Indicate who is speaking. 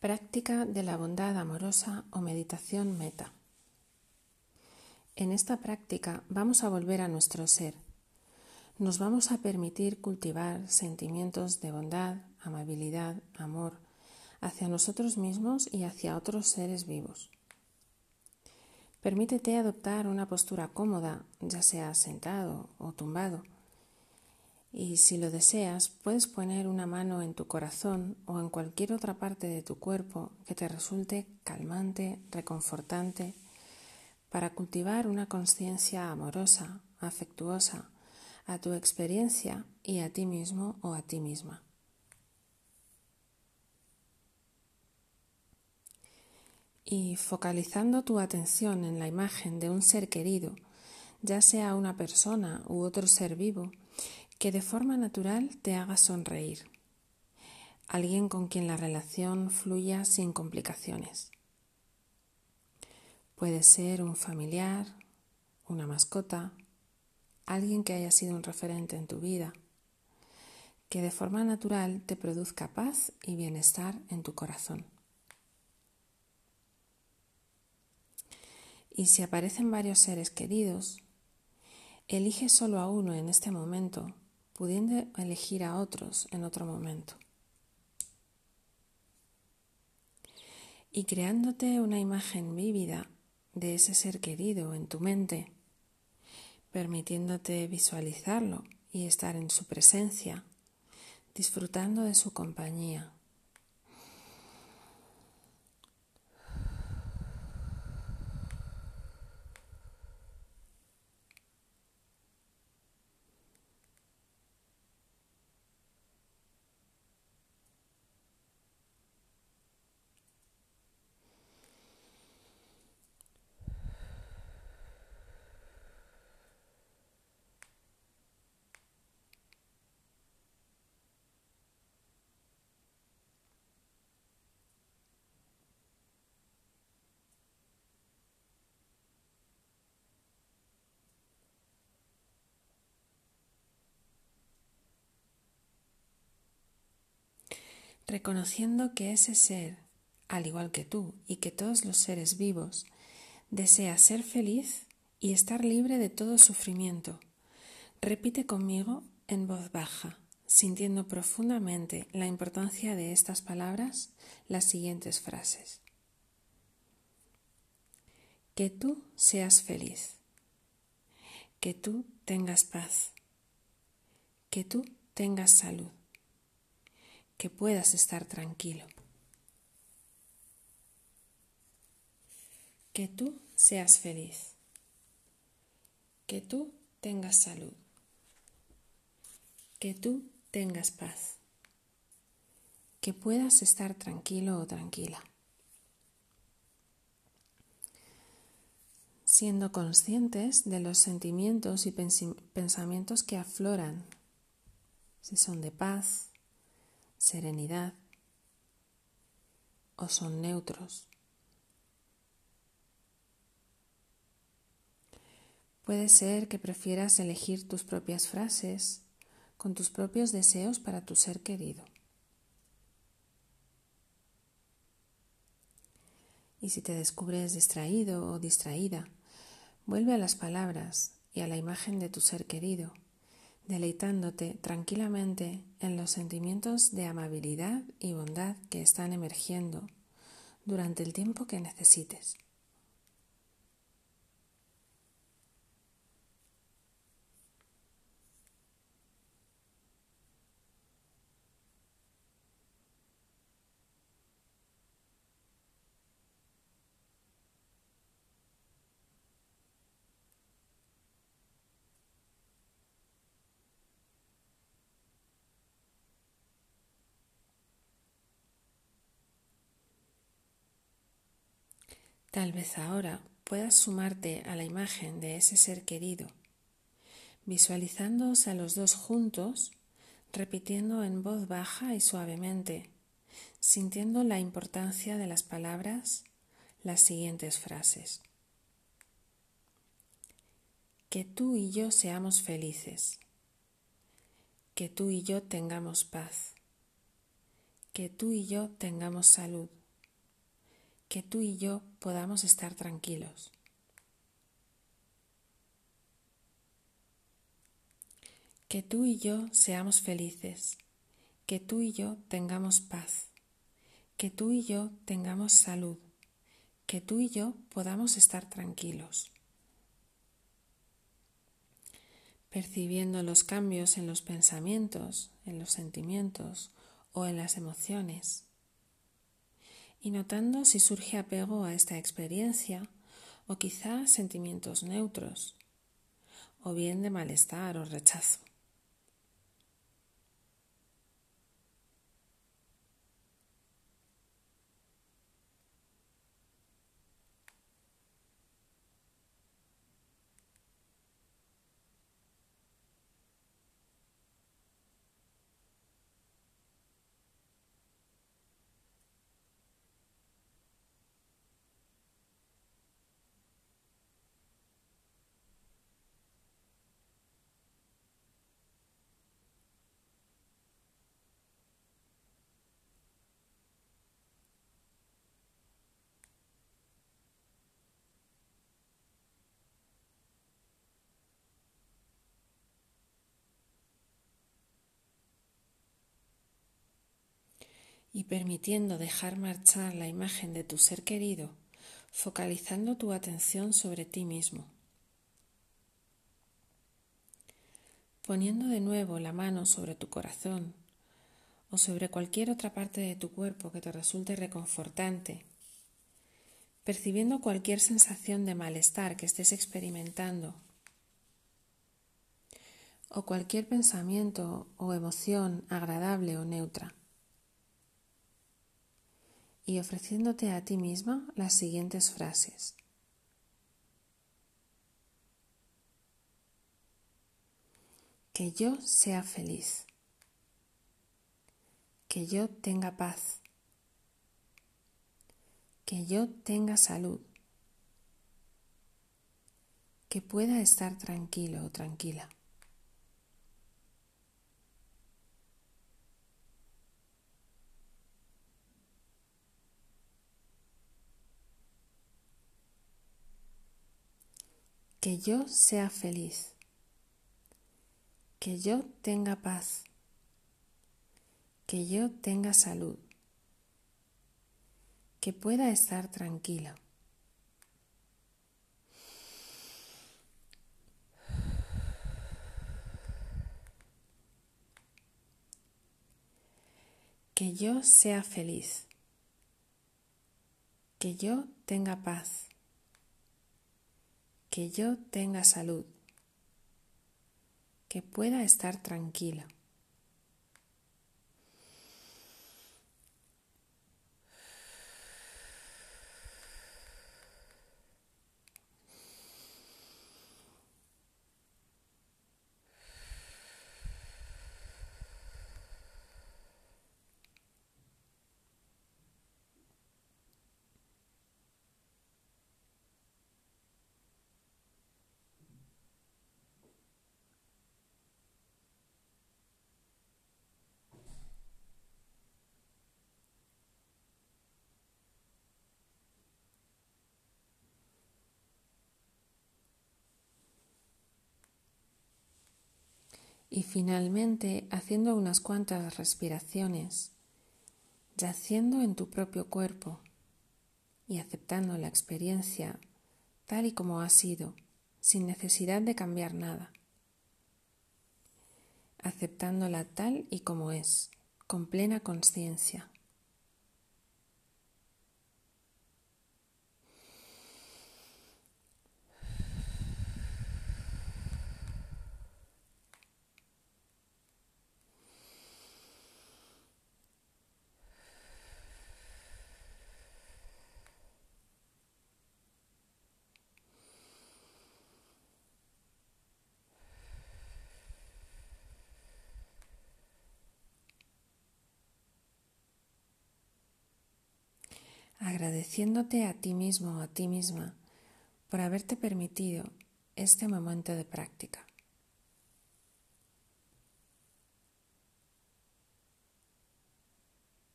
Speaker 1: Práctica de la bondad amorosa o meditación meta. En esta práctica vamos a volver a nuestro ser. Nos vamos a permitir cultivar sentimientos de bondad, amabilidad, amor hacia nosotros mismos y hacia otros seres vivos. Permítete adoptar una postura cómoda, ya sea sentado o tumbado y si lo deseas, puedes poner una mano en tu corazón o en cualquier otra parte de tu cuerpo que te resulte calmante, reconfortante, para cultivar una conciencia amorosa, afectuosa, a tu experiencia y a ti mismo o a ti misma. Y focalizando tu atención en la imagen de un ser querido, ya sea una persona u otro ser vivo, que de forma natural te haga sonreír. Alguien con quien la relación fluya sin complicaciones. Puede ser un familiar, una mascota, alguien que haya sido un referente en tu vida, que de forma natural te produzca paz y bienestar en tu corazón. Y si aparecen varios seres queridos, elige solo a uno en este momento pudiendo elegir a otros en otro momento. Y creándote una imagen vívida de ese ser querido en tu mente, permitiéndote visualizarlo y estar en su presencia, disfrutando de su compañía. Reconociendo que ese ser, al igual que tú y que todos los seres vivos, desea ser feliz y estar libre de todo sufrimiento. Repite conmigo en voz baja, sintiendo profundamente la importancia de estas palabras, las siguientes frases. Que tú seas feliz. Que tú tengas paz. Que tú tengas salud que puedas estar tranquilo. Que tú seas feliz. Que tú tengas salud. Que tú tengas paz. Que puedas estar tranquilo o tranquila. Siendo conscientes de los sentimientos y pensamientos que afloran, si son de paz, serenidad o son neutros. Puede ser que prefieras elegir tus propias frases con tus propios deseos para tu ser querido. Y si te descubres distraído o distraída, vuelve a las palabras y a la imagen de tu ser querido deleitándote tranquilamente en los sentimientos de amabilidad y bondad que están emergiendo durante el tiempo que necesites. Tal vez ahora puedas sumarte a la imagen de ese ser querido, visualizándoos a los dos juntos, repitiendo en voz baja y suavemente, sintiendo la importancia de las palabras, las siguientes frases. Que tú y yo seamos felices, que tú y yo tengamos paz, que tú y yo tengamos salud que tú y yo podamos estar tranquilos. Que tú y yo seamos felices, que tú y yo tengamos paz, que tú y yo tengamos salud, que tú y yo podamos estar tranquilos. Percibiendo los cambios en los pensamientos, en los sentimientos o en las emociones y notando si surge apego a esta experiencia o quizá sentimientos neutros o bien de malestar o rechazo. Y permitiendo dejar marchar la imagen de tu ser querido, focalizando tu atención sobre ti mismo. Poniendo de nuevo la mano sobre tu corazón o sobre cualquier otra parte de tu cuerpo que te resulte reconfortante, percibiendo cualquier sensación de malestar que estés experimentando o cualquier pensamiento o emoción agradable o neutra y ofreciéndote a ti misma las siguientes frases. Que yo sea feliz. Que yo tenga paz. Que yo tenga salud. Que pueda estar tranquilo o tranquila. Que yo sea feliz, que yo tenga paz, que yo tenga salud, que pueda estar tranquila. Que yo sea feliz, que yo tenga paz que yo tenga salud, que pueda estar tranquila. Y finalmente, haciendo unas cuantas respiraciones, yaciendo en tu propio cuerpo y aceptando la experiencia tal y como ha sido, sin necesidad de cambiar nada, aceptándola tal y como es, con plena conciencia. Agradeciéndote a ti mismo o a ti misma por haberte permitido este momento de práctica.